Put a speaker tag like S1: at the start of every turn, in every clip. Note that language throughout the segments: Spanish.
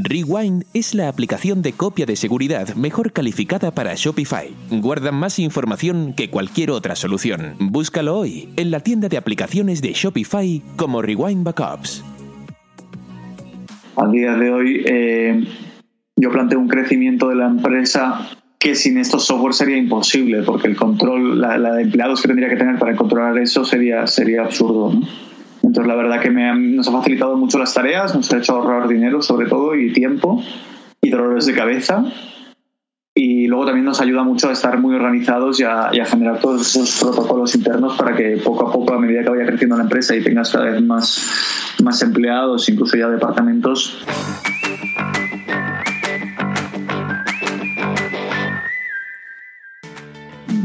S1: Rewind es la aplicación de copia de seguridad mejor calificada para Shopify. Guarda más información que cualquier otra solución. Búscalo hoy en la tienda de aplicaciones de Shopify como Rewind Backups.
S2: A día de hoy eh, yo planteo un crecimiento de la empresa que sin estos software sería imposible, porque el control, la, de empleados que tendría que tener para controlar eso sería, sería absurdo. Entonces, la verdad que nos ha facilitado mucho las tareas, nos ha hecho ahorrar dinero, sobre todo, y tiempo, y dolores de cabeza. Y luego también nos ayuda mucho a estar muy organizados y a, generar todos esos protocolos internos para que poco a poco, a medida que vaya creciendo la empresa y tengas cada vez más, más empleados, incluso ya departamentos,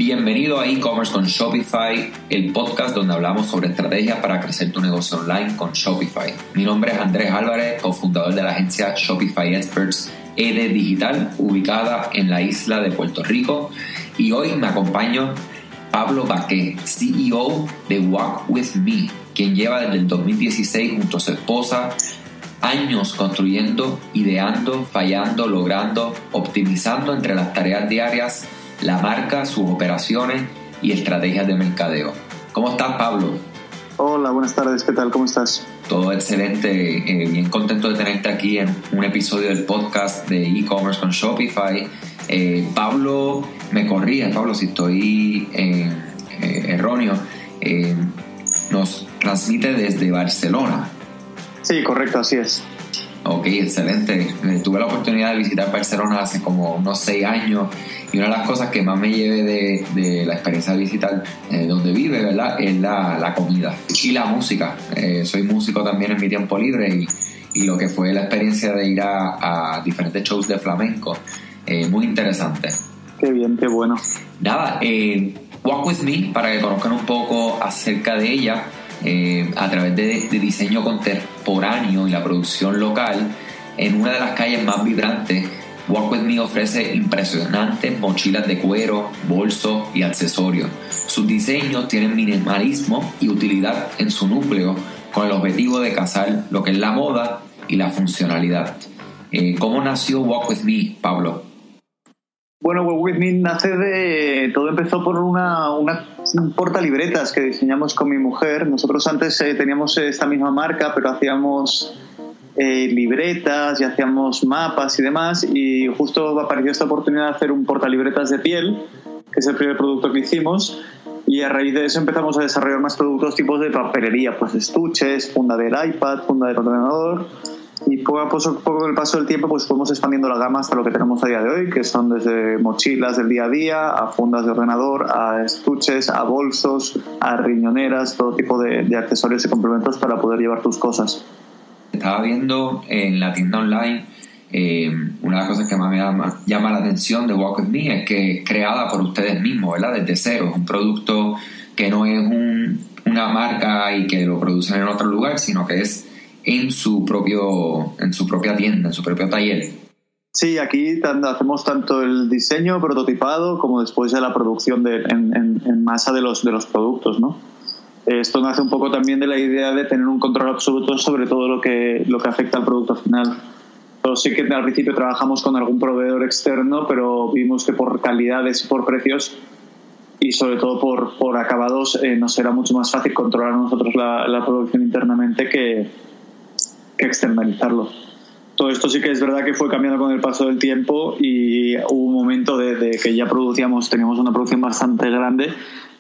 S3: Bienvenido a e-commerce con Shopify, el podcast donde hablamos sobre estrategias para crecer tu negocio online con Shopify. Mi nombre es Andrés Álvarez, cofundador de la agencia Shopify Experts ED Digital, ubicada en la isla de Puerto Rico. Y hoy me acompaña Pablo Baqué, CEO de Walk With Me, quien lleva desde el 2016 junto a su esposa años construyendo, ideando, fallando, logrando, optimizando entre las tareas diarias la marca, sus operaciones y estrategias de mercadeo. ¿Cómo estás, Pablo?
S2: Hola, buenas tardes, ¿qué tal? ¿Cómo estás?
S3: Todo excelente, eh, bien contento de tenerte aquí en un episodio del podcast de e-commerce con Shopify. Eh, Pablo, me corría, Pablo, si estoy eh, erróneo, nos transmite desde Barcelona.
S2: Sí, correcto, así es.
S3: Ok, excelente. tuve la oportunidad de visitar Barcelona hace como unos seis años y una de las cosas que más me lleve de, la experiencia de visitar eh, donde vive, ¿verdad? Es la, comida y la música. Eh, soy músico también en mi tiempo libre y, lo que fue la experiencia de ir a, diferentes shows de flamenco. Eh, muy interesante.
S2: Qué bien, qué bueno.
S3: Nada, Walk With Me, para que conozcan un poco acerca de ella, a través de, de diseño contemporáneo y la producción local, en una de las calles más vibrantes Walk With Me ofrece impresionantes mochilas de cuero, bolsos y accesorios. Sus diseños tienen minimalismo y utilidad en su núcleo con el objetivo de cazar lo que es la moda y la funcionalidad. Eh, ¿Cómo nació Walk With Me, Pablo?
S2: Bueno, Walk With Me nace de... Todo empezó por una, una porta libretas que diseñamos con mi mujer. Nosotros antes eh, teníamos esta misma marca, pero hacíamos eh, libretas y hacíamos mapas y demás y justo apareció esta oportunidad de hacer un portalibretas de piel, que es el primer producto que hicimos y a raíz de eso empezamos a desarrollar más productos tipos de papelería, pues estuches, funda del iPad, funda del ordenador y poco a poco, con el paso del tiempo pues fuimos expandiendo la gama hasta lo que tenemos a día de hoy, que son desde mochilas del día a día, a fundas de ordenador, a estuches, a bolsos, a riñoneras, todo tipo de, de accesorios y complementos para poder llevar tus cosas.
S3: Estaba viendo en la tienda online, eh, una de las cosas que más me llama, la atención de Walk With Me es que es creada por ustedes mismos, ¿verdad? Desde cero. Es un producto que no es una marca y que lo producen en otro lugar, sino que es en su, propio, en su propia tienda, en su propio taller.
S2: Sí, aquí hacemos tanto el diseño prototipado como después de la producción en, en, masa de los, de los productos, ¿no? Esto nace un poco también de la idea de tener un control absoluto sobre todo lo que, lo que afecta al producto final. Pero sí que al principio trabajamos con algún proveedor externo, pero vimos que por calidades y por precios y sobre todo por, por acabados eh, nos era mucho más fácil controlar nosotros la, la producción internamente que, que externalizarlo. Todo esto sí que es verdad que fue cambiando con el paso del tiempo y hubo un momento de, de que ya producíamos, teníamos una producción bastante grande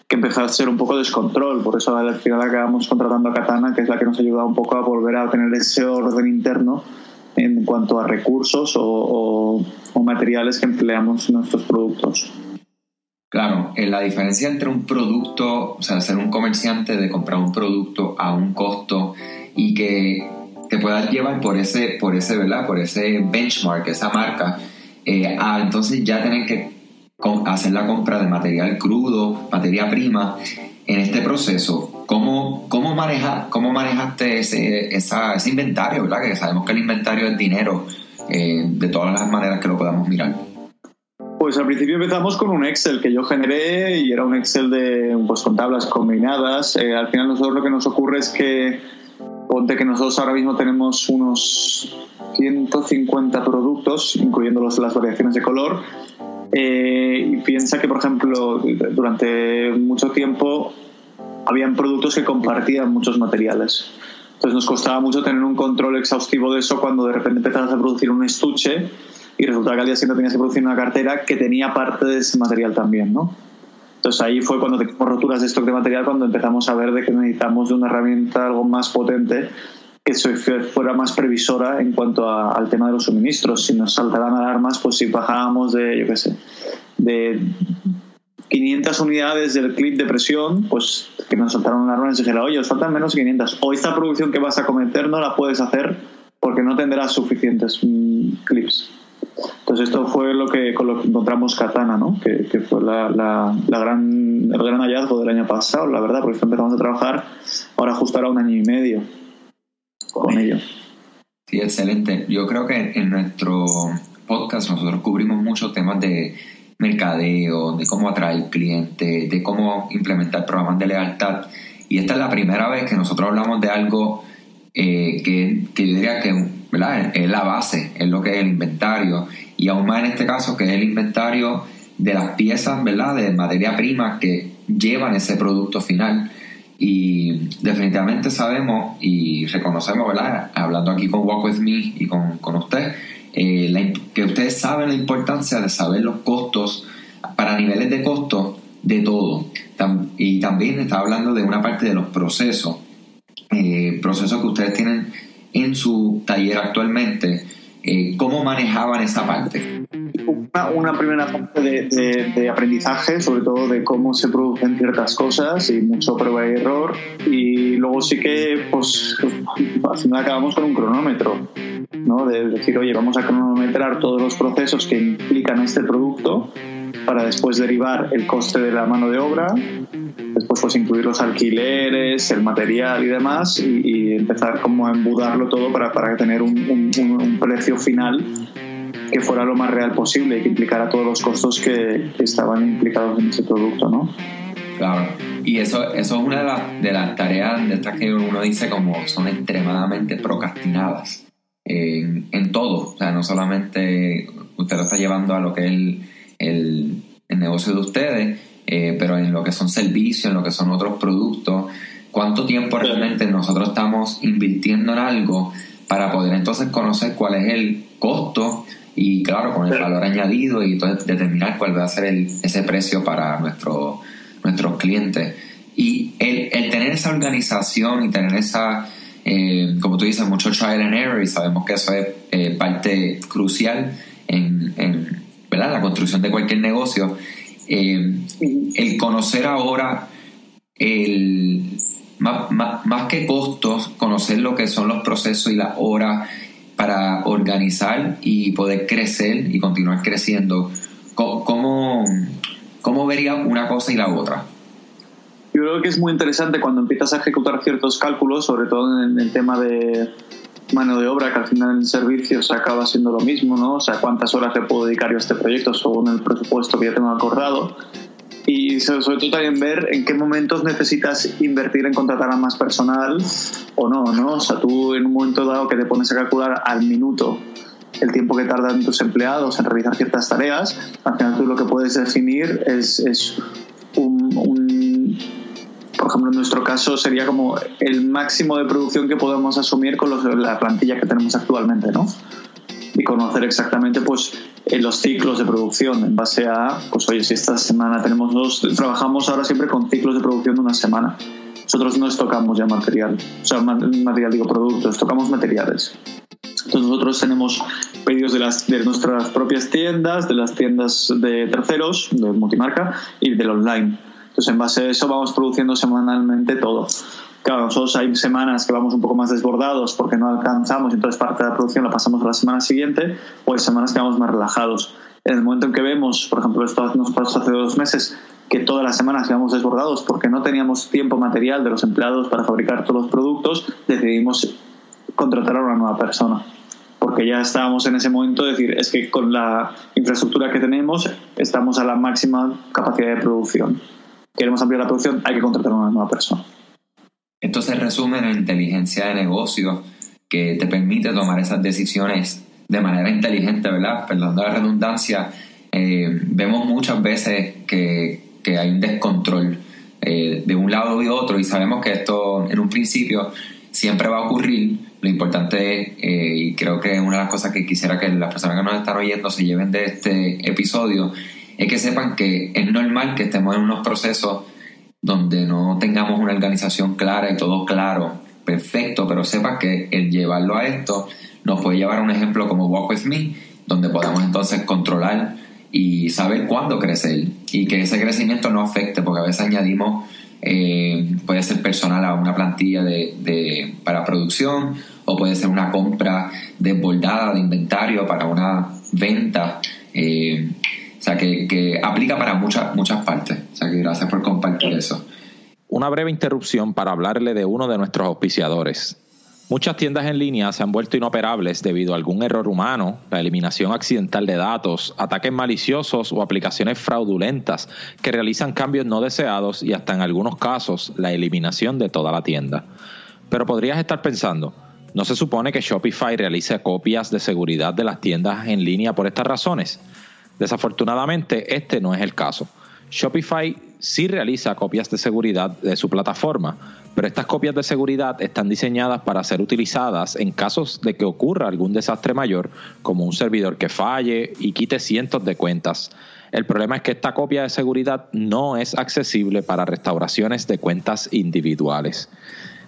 S2: que empezó a ser un poco descontrol. Por eso al final acabamos contratando a Katana, que es la que nos ayuda un poco a volver a tener ese orden interno en cuanto a recursos o, materiales que empleamos en nuestros productos.
S3: Claro, la diferencia entre un producto, o sea, ser un comerciante de comprar un producto a un costo y que te puedas llevar por ese, por ese, ¿verdad? Por ese benchmark, esa marca, eh, a entonces ya tener que hacer la compra de material crudo, materia prima, en este proceso, ¿cómo, cómo, maneja, cómo manejaste ese, inventario? ¿verdad? Que sabemos que el inventario es dinero, eh, de todas las maneras que lo podamos mirar.
S2: Pues al principio empezamos con un Excel que yo generé y era un Excel de, pues, con tablas combinadas. Eh, al final nosotros lo que nos ocurre es que Ponte que nosotros ahora mismo tenemos unos 150 productos, incluyendo las variaciones de color, eh, y piensa que, por ejemplo, durante mucho tiempo habían productos que compartían muchos materiales. Entonces nos costaba mucho tener un control exhaustivo de eso cuando de repente empezabas a producir un estuche y resultaba que al día siguiente tenías que producir una cartera que tenía parte de ese material también, ¿no? Entonces ahí fue cuando teníamos roturas de stock de material, cuando empezamos a ver de que necesitamos de una herramienta algo más potente que fuera más previsora en cuanto al tema de los suministros. Si nos saltaran alarmas, pues si bajábamos de, yo qué sé, de 500 unidades del clip de presión, pues que nos saltaron alarmas y dijera, oye, os faltan menos de 500. O esta producción que vas a cometer no la puedes hacer porque no tendrás suficientes mm, clips. Entonces esto fue lo que, con lo que encontramos Katana, ¿no? que, fue la, gran, el gran hallazgo del año pasado, la verdad, porque empezamos a trabajar ahora justo ahora un año y medio con ello.
S3: Sí, excelente. Yo creo que en nuestro podcast nosotros cubrimos muchos temas de mercadeo, de cómo atraer clientes, de cómo implementar programas de lealtad. Y esta es la primera vez que nosotros hablamos de algo eh, que, que, yo diría que es la base, es lo que es el inventario. Y aún más en este caso, que es el inventario de las piezas, ¿verdad? De materia prima que llevan ese producto final. Y definitivamente sabemos y reconocemos, ¿verdad? Hablando aquí con Walk With Me y con, con usted, eh, que ustedes saben la importancia de saber los costos para niveles de costo de todo. y también está hablando de una parte de los procesos, eh, procesos que ustedes tienen en su taller actualmente. Eh, ¿Cómo manejaban esa parte?
S2: Una, primera parte de, aprendizaje, sobre todo de cómo se producen ciertas cosas y mucho prueba y error. Y luego sí que, pues, al final acabamos con un cronómetro ¿no? De decir, oye, vamos a cronometrar todos los procesos que implican este producto para después derivar el coste de la mano de obra, después pues incluir los alquileres, el material y demás, y, empezar como a embudarlo todo para, para tener un, un, precio final que fuera lo más real posible y que implicara todos los costos que, estaban implicados en ese producto, ¿no?
S3: Claro, y eso, eso es una de, las, de las tareas de estas que uno dice como son extremadamente procrastinadas en, todo. O sea, no solamente usted lo está llevando a lo que es el, el, negocio de ustedes, eh, pero en lo que son servicios, en lo que son otros productos. ¿Cuánto tiempo realmente nosotros estamos invirtiendo en algo para poder entonces conocer cuál es el costo y claro, con el valor añadido y entonces determinar cuál va a ser el, ese precio para nuestro, nuestros clientes? Y el, el tener esa organización y tener esa eh, como tú dices, mucho trial and error y sabemos que eso es eh, parte crucial en, ¿verdad? la construcción de cualquier negocio. Eh, el conocer ahora, el, más, que costos, conocer lo que son los procesos y las horas para organizar y poder crecer y continuar creciendo. ¿Cómo, cómo vería una cosa y la otra?
S2: Yo creo que es muy interesante cuando empiezas a ejecutar ciertos cálculos, sobre todo en el tema de mano de obra, que al final en el servicio se acaba siendo lo mismo, ¿no? O sea, cuántas horas le puedo dedicar yo a este proyecto según el presupuesto que ya tengo acordado. Y sobre todo también ver en qué momentos necesitas invertir en contratar a más personal o no, ¿no? O sea, tú en un momento dado que te pones a calcular al minuto el tiempo que tardan tus empleados en realizar ciertas tareas, al final tú lo que puedes definir es, es un, un por ejemplo, en nuestro caso sería como el máximo de producción que podemos asumir con la plantilla que tenemos actualmente, ¿no? Y conocer exactamente, pues, los ciclos de producción en base a, pues, oye, si esta semana tenemos dos, trabajamos ahora siempre con ciclos de producción de una semana. Nosotros no tocamos ya material, o sea, material digo productos, tocamos materiales. Entonces nosotros tenemos pedidos de, las, de nuestras propias tiendas, de las tiendas de terceros, de multimarca y del online. Entonces, en base a eso vamos produciendo semanalmente todo. Claro, nosotros hay semanas que vamos un poco más desbordados porque no alcanzamos y entonces parte de la producción la pasamos a la semana siguiente, o hay semanas que vamos más relajados. En el momento en que vemos, por ejemplo, esto nos pasó hace dos meses, que todas las semanas íbamos desbordados porque no teníamos tiempo material de los empleados para fabricar todos los productos, decidimos contratar a una nueva persona. Porque ya estábamos en ese momento de decir, es que con la infraestructura que tenemos estamos a la máxima capacidad de producción queremos ampliar la producción, hay que contratar a una nueva persona.
S3: Esto se resume en la inteligencia de negocio que te permite tomar esas decisiones de manera inteligente, ¿verdad? Perdón la redundancia, eh, vemos muchas veces que, hay un descontrol eh, de un lado y otro y sabemos que esto en un principio siempre va a ocurrir. Lo importante es, eh, y creo que una de las cosas que quisiera que las personas que nos están oyendo se lleven de este episodio, es que sepan que es normal que estemos en unos procesos donde no tengamos una organización clara y todo claro, perfecto, pero sepan que el llevarlo a esto nos puede llevar a un ejemplo como Walk With Me, donde podamos entonces controlar y saber cuándo crecer y que ese crecimiento no afecte, porque a veces añadimos, eh, puede ser personal a una plantilla de, para producción o puede ser una compra desbordada de inventario para una venta. Eh, o sea, que, que, aplica para muchas, muchas partes. O sea, que gracias por
S4: Una breve interrupción para hablarle de uno de nuestros auspiciadores. Muchas tiendas en línea se han vuelto inoperables debido a algún error humano, la eliminación accidental de datos, ataques maliciosos o aplicaciones fraudulentas que realizan cambios no deseados y hasta en algunos casos la eliminación de toda la tienda. Pero podrías estar pensando, ¿no se supone que Shopify realice copias de seguridad de las tiendas en línea por estas razones? Desafortunadamente, este no es el caso. Shopify sí realiza copias de seguridad de su plataforma, pero estas copias de seguridad están diseñadas para ser utilizadas en casos de que ocurra algún desastre mayor, como un servidor que falle y quite cientos de cuentas. El problema es que esta copia de seguridad no es accesible para restauraciones de cuentas individuales.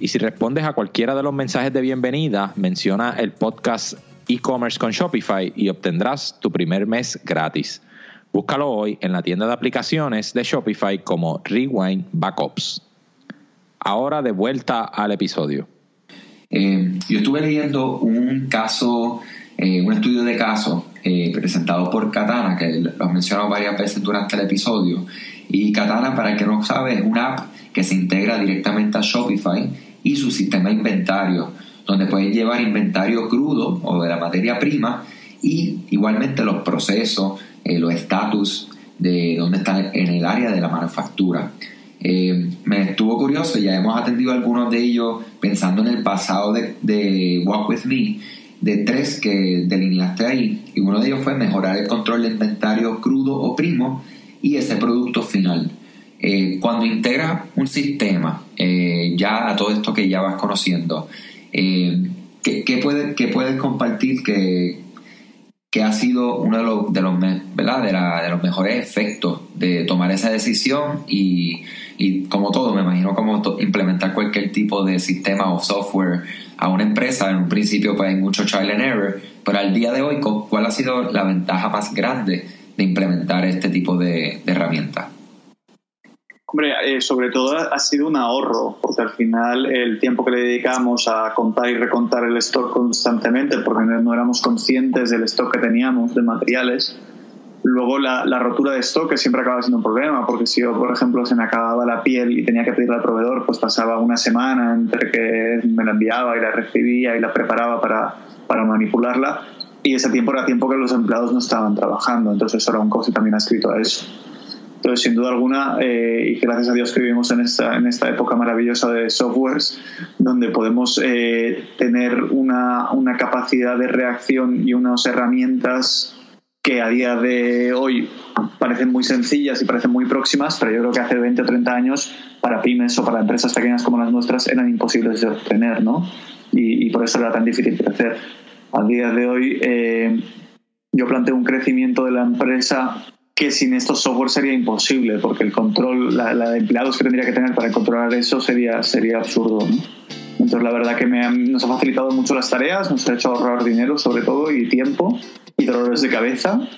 S4: y si respondes a cualquiera de los mensajes de bienvenida, menciona el podcast e-commerce con Shopify y obtendrás tu primer mes gratis. Búscalo hoy en la tienda de aplicaciones de Shopify como Rewind Backups. Ahora de vuelta al episodio.
S3: Eh, yo estuve leyendo un caso, eh, un estudio de caso eh, presentado por Katana, que lo he mencionado varias veces durante el episodio. Y Katana, para el que no sabe, es una app que se integra directamente a Shopify y su sistema de inventario, donde puedes llevar inventario crudo o de la materia prima y igualmente los procesos, eh, los estatus de dónde está en el área de la manufactura. Eh, me estuvo curioso, ya hemos atendido algunos de ellos pensando en el pasado de, de, Walk With Me, de tres que delineaste ahí, y uno de ellos fue mejorar el control de inventario crudo o primo y ese producto final. Eh, cuando integras un sistema, ya a todo esto que ya vas conociendo, ¿qué, qué, puedes compartir que, que ha sido uno de los, de los, ¿verdad? De, los mejores efectos de tomar esa decisión y, como todo, me imagino como implementar cualquier tipo de sistema o software a una empresa. En un principio pues hay mucho trial and error, pero al día de hoy, ¿cuál ha sido la ventaja más grande de implementar este tipo de, de herramientas?
S2: Hombre, eh, sobre todo ha sido un ahorro, porque al final el tiempo que le dedicamos a contar y recontar el stock constantemente, porque no éramos conscientes del stock que teníamos de materiales, luego la, rotura de stock que siempre acaba siendo un problema, porque si yo, por ejemplo, se me acababa la piel y tenía que pedirle al proveedor, pues pasaba una semana entre que me la enviaba y la recibía y la preparaba para, para manipularla, y ese tiempo era tiempo que los empleados no estaban trabajando, entonces eso era un coste también escrito a eso. Entonces, sin duda alguna, eh, y gracias a Dios que vivimos en esta, en esta época maravillosa de softwares, donde podemos eh, tener una, una capacidad de reacción y unas herramientas que a día de hoy parecen muy sencillas y parecen muy próximas, pero yo creo que hace 20 o 30 años para pymes o para empresas pequeñas como las nuestras eran imposibles de obtener, ¿no? Y, por eso era tan difícil crecer. A día de hoy eh, yo planteo un crecimiento de la empresa que sin estos software sería imposible, porque el control, la, de empleados que tendría que tener para controlar eso sería, sería absurdo. Entonces, la verdad que me nos ha facilitado mucho las tareas, nos ha hecho ahorrar dinero, sobre todo, y tiempo, y dolores de cabeza.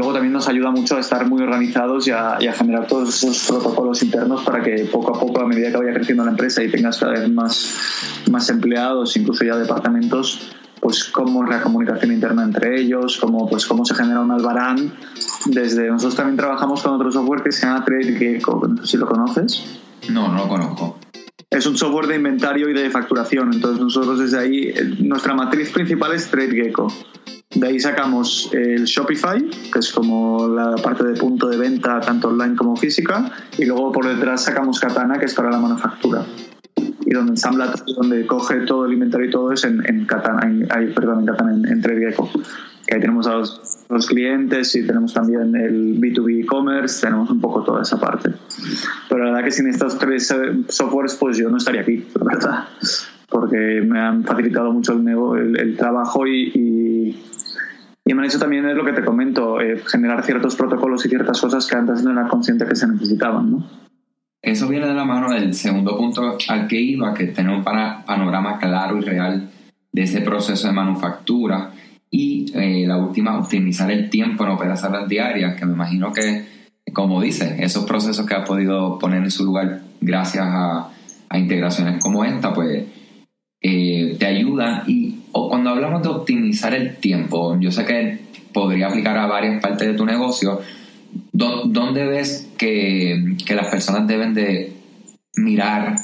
S2: Luego también nos ayuda mucho a estar muy organizados y a, generar todos esos protocolos internos para que poco a poco, a medida que vaya creciendo la empresa y tengas cada vez más, más empleados, incluso ya departamentos, pues cómo es la comunicación interna entre ellos, cómo, pues cómo se genera un albarán. Desde nosotros también trabajamos con otro software que se llama TradeGecko, no sé si lo conoces.
S3: No, no lo conozco.
S2: Es un software de inventario y de facturación, entonces nosotros desde ahí, nuestra matriz principal es TradeGecko. De ahí sacamos el Shopify, que es como la parte de punto de venta tanto online como física, y luego por detrás sacamos Katana, que es para la manufactura. Y donde ensambla, donde coge todo el inventario y todo es en, Katana, en, perdón, en Katana, en, en Que ahí tenemos a los, clientes y tenemos también el B2B e-commerce, tenemos un poco toda esa parte. Pero la verdad que sin estos tres eh, softwares, pues yo no estaría aquí, ¿verdad? Porque me han facilitado mucho el, el, trabajo y y me han hecho también es lo que te comento, eh, generar ciertos protocolos y ciertas cosas que antes no era consciente que se necesitaban, ¿no?
S3: Eso viene de la mano del segundo punto al que iba, que tener un panorama claro y real de ese proceso de manufactura y eh, la última, optimizar el tiempo en operaciones diarias, que me imagino que, como dice, esos procesos que ha podido poner en su lugar gracias a, a integraciones como esta, pues eh, te ayudan y o cuando hablamos de optimizar el tiempo, yo sé que podría aplicar a varias partes de tu negocio, ¿dónde ves que, las personas deben de mirar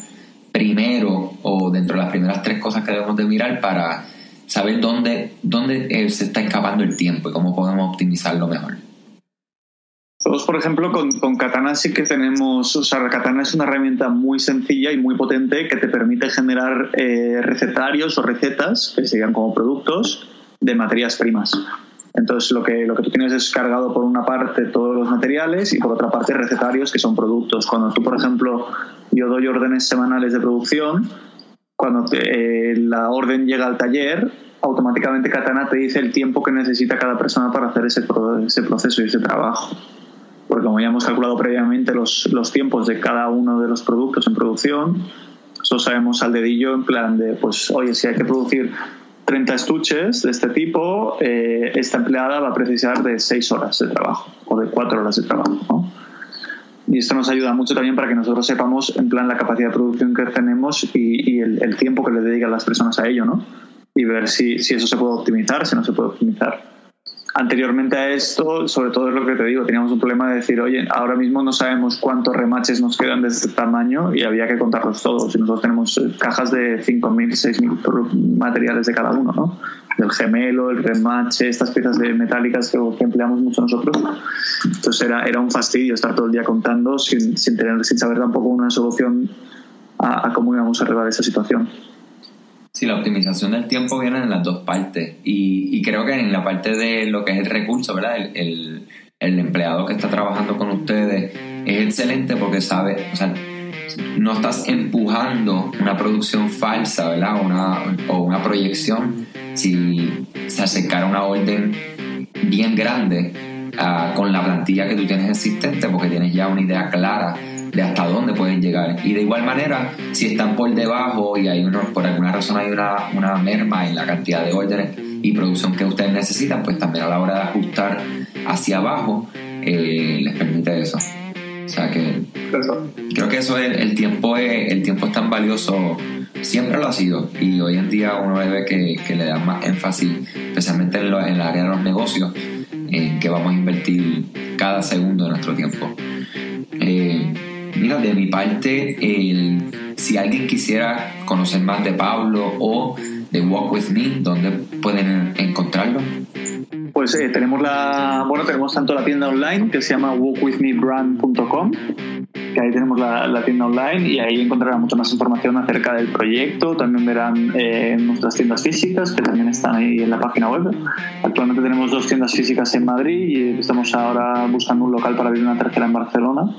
S3: primero o dentro de las primeras tres cosas que debemos de mirar para saber dónde, dónde eh, se está escapando el tiempo y cómo podemos optimizarlo mejor?
S2: Por ejemplo, con, Katana sí que tenemos, o sea, Katana es una herramienta muy sencilla y muy potente que te permite generar eh, recetarios o recetas que serían como productos de materias primas. Entonces, lo que, lo que tú tienes es cargado por una parte todos los materiales y por otra parte recetarios que son productos. Cuando tú, por ejemplo, yo doy órdenes semanales de producción, cuando eh, la orden llega al taller, automáticamente Katana te dice el tiempo que necesita cada persona para hacer ese, ese proceso y ese trabajo porque como ya hemos calculado previamente los, los tiempos de cada uno de los productos en producción, eso sabemos al dedillo en plan de, pues, oye, si hay que producir 30 estuches de este tipo, eh, esta empleada va a precisar de 6 horas de trabajo o de 4 horas de trabajo. ¿no? Y esto nos ayuda mucho también para que nosotros sepamos en plan la capacidad de producción que tenemos y, y el, el, tiempo que le dedican las personas a ello, ¿no? Y ver si, si eso se puede optimizar, si no se puede optimizar anteriormente a esto, sobre todo es lo que te digo, teníamos un problema de decir, oye, ahora mismo no sabemos cuántos remaches nos quedan de este tamaño y había que contarlos todos. Y nosotros tenemos eh, cajas de 5.000, 6.000 materiales de cada uno, ¿no? El gemelo, el remache, estas piezas de metálicas que, empleamos mucho nosotros. Entonces era, era un fastidio estar todo el día contando sin, sin, tener, sin saber tampoco una solución a, a cómo íbamos a arreglar esa situación.
S3: Sí, la optimización del tiempo viene en las dos partes y, creo que en la parte de lo que es el recurso, ¿verdad? El, empleado que está trabajando con ustedes es excelente porque sabe, o sea, no estás empujando una producción falsa, ¿verdad? Una, o una proyección si se acercara una orden bien grande ah, con la plantilla que tú tienes existente porque tienes ya una idea clara de hasta dónde pueden llegar. Y de igual manera, si están por debajo y hay uno, por alguna razón hay una, una merma en la cantidad de órdenes y producción que ustedes necesitan, pues también a la hora de ajustar hacia abajo eh, les permite eso. O sea que creo que eso es, el tiempo es, el tiempo es tan valioso, siempre lo ha sido y hoy en día uno ve que, que le da más énfasis, especialmente en, en el área de los negocios, en que vamos a invertir cada segundo de nuestro tiempo. Eh, Mira, de mi parte, si alguien quisiera conocer más de Pablo o de Walk With Me, ¿dónde pueden encontrarlo?
S2: Pues eh, tenemos la, bueno, tenemos tanto la tienda online que se llama walkwithmebrand.com, que ahí tenemos la, tienda online y ahí encontrarán mucha más información acerca del proyecto. También verán eh, nuestras tiendas físicas que también están ahí en la página web. Actualmente tenemos dos tiendas físicas en Madrid y estamos ahora buscando un local para abrir una tercera en Barcelona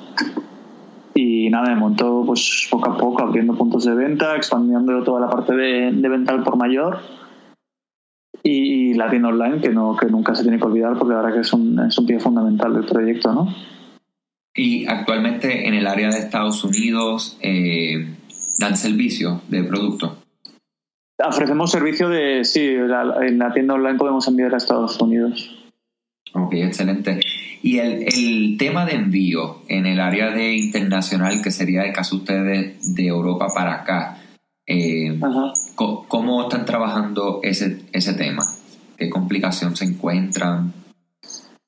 S2: y nada, me montó pues poco a poco abriendo puntos de venta, expandiendo toda la parte de, venta al por mayor y la tienda online que no que nunca se tiene que olvidar porque la verdad que es un, es un pie fundamental del proyecto, ¿no?
S3: Y actualmente en el área de Estados Unidos eh, dan servicio de producto.
S2: Ofrecemos servicio de, sí, en la tienda online podemos enviar a Estados Unidos.
S3: Ok, excelente. Y el, el, tema de envío en el área de internacional, que sería el caso de ustedes de Europa para acá, eh, ¿cómo están trabajando ese, ese tema? ¿Qué complicación se encuentran?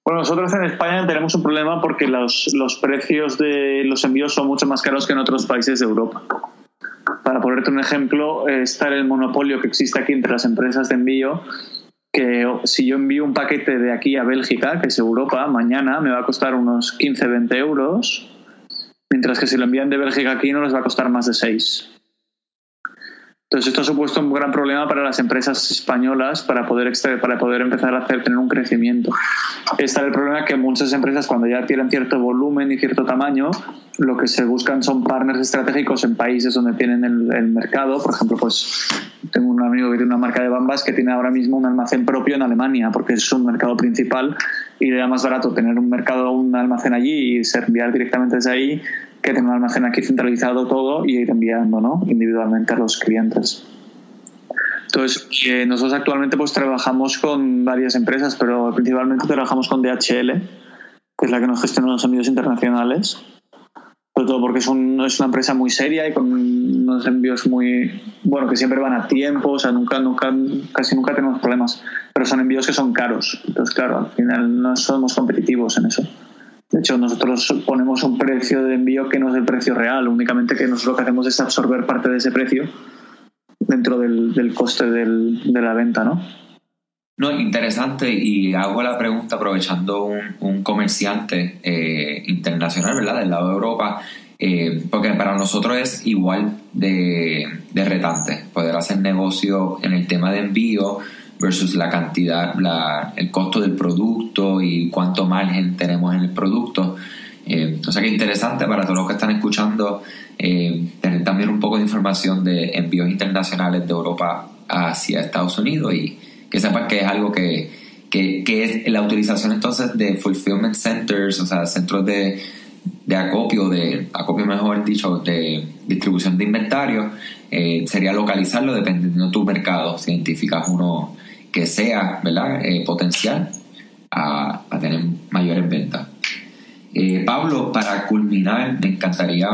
S2: Bueno, nosotros en España tenemos un problema porque los, los precios de los envíos son mucho más caros que en otros países de Europa. Para ponerte un ejemplo, está el monopolio que existe aquí entre las empresas de envío que si yo envío un paquete de aquí a Bélgica, que es Europa, mañana me va a costar unos 15-20 euros, mientras que si lo envían de Bélgica aquí no les va a costar más de 6. Entonces esto ha supuesto un gran problema para las empresas españolas para poder, para poder empezar a hacer, tener un crecimiento. Está el problema que muchas empresas cuando ya tienen cierto volumen y cierto tamaño, lo que se buscan son partners estratégicos en países donde tienen el, mercado. Por ejemplo, pues tengo un amigo que tiene una marca de bambas que tiene ahora mismo un almacén propio en Alemania porque es un mercado principal y le da más barato tener un mercado, un almacén allí y enviar directamente desde ahí que tener un almacén aquí centralizado todo y ir enviando ¿no? individualmente a los clientes. Entonces, eh, nosotros actualmente pues trabajamos con varias empresas, pero principalmente trabajamos con DHL, que es la que nos gestiona los envíos internacionales. Sobre todo porque es, un, es una empresa muy seria y con unos envíos muy, bueno, que siempre van a tiempo, o sea, nunca, nunca, casi nunca tenemos problemas, pero son envíos que son caros. Entonces, claro, al final no somos competitivos en eso. De hecho, nosotros ponemos un precio de envío que no es el precio real, únicamente que nosotros lo que hacemos es absorber parte de ese precio dentro del, coste del, de la venta, ¿no?
S3: No, interesante y hago la pregunta aprovechando un, un comerciante eh, internacional, ¿verdad? Del lado de Europa, eh, porque para nosotros es igual de, de retante poder hacer negocio en el tema de envío versus la cantidad, la, el costo del producto y cuánto margen tenemos en el producto. Eh, o sea que interesante para todos los que están escuchando eh, tener también un poco de información de envíos internacionales de Europa hacia Estados Unidos y que sepan que es algo que, que, es la utilización entonces de fulfillment centers, o sea, centros de, de acopio, de acopio mejor dicho, de distribución de inventario, eh, sería localizarlo dependiendo de tu mercado. Si identificas uno que sea ¿verdad? Eh, potencial a, tener mayores ventas. Eh, Pablo, para culminar, me encantaría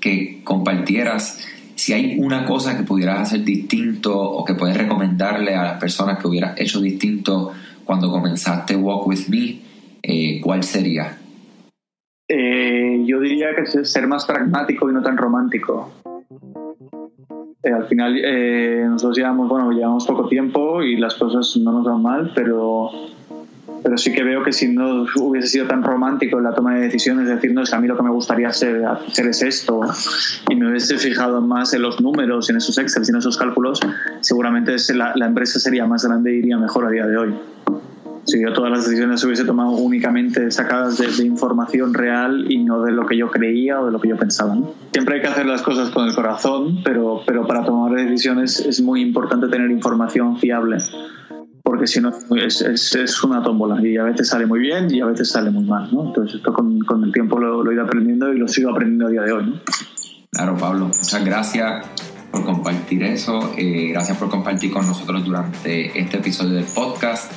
S3: que compartieras si hay una cosa que pudieras hacer distinto o que puedes recomendarle a las personas que hubieras hecho distinto cuando comenzaste Walk With Me, eh, ¿cuál sería?
S2: yo diría que ser más pragmático y no tan romántico. Eh, al final eh, nosotros llevamos, bueno, llevamos poco tiempo y las cosas no nos van mal, pero, pero sí que veo que si no hubiese sido tan romántico en la toma de decisiones, decir, no, es que a mí lo que me gustaría hacer, es esto, y me hubiese fijado más en los números, en esos Excel, en esos cálculos, seguramente la, la empresa sería más grande y iría mejor a día de hoy si yo todas las decisiones se hubiese tomado únicamente sacadas de, información real y no de lo que yo creía o de lo que yo pensaba. Siempre hay que hacer las cosas con el corazón, pero, pero para tomar decisiones es muy importante tener información fiable, porque si no es, es, una tómbola y a veces sale muy bien y a veces sale muy mal. ¿no? Entonces esto con, con el tiempo lo, he ido aprendiendo y lo sigo aprendiendo a día de hoy. ¿no?
S3: Claro, Pablo, muchas gracias por compartir eso. Eh, gracias por compartir con nosotros durante este episodio del podcast.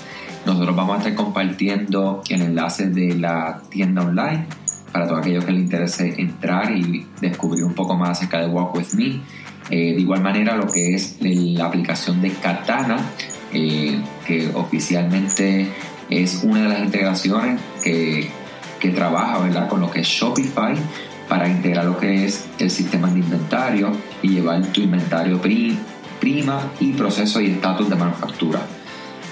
S3: Nosotros vamos a estar compartiendo el enlace de la tienda online para todos aquellos que les interese entrar y descubrir un poco más acerca de Walk With Me. Eh, de igual manera, lo que es la aplicación de Katana, eh, que oficialmente es una de las integraciones que, que trabaja ¿verdad? con lo que es Shopify para integrar lo que es el sistema de inventario y llevar tu inventario prima y proceso y estatus de manufactura.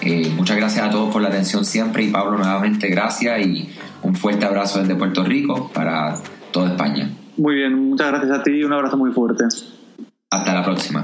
S3: Eh, muchas gracias a todos por la atención siempre y Pablo nuevamente gracias y un fuerte abrazo desde Puerto Rico para toda España.
S2: Muy bien, muchas gracias a ti y un abrazo muy fuerte.
S3: Hasta la próxima.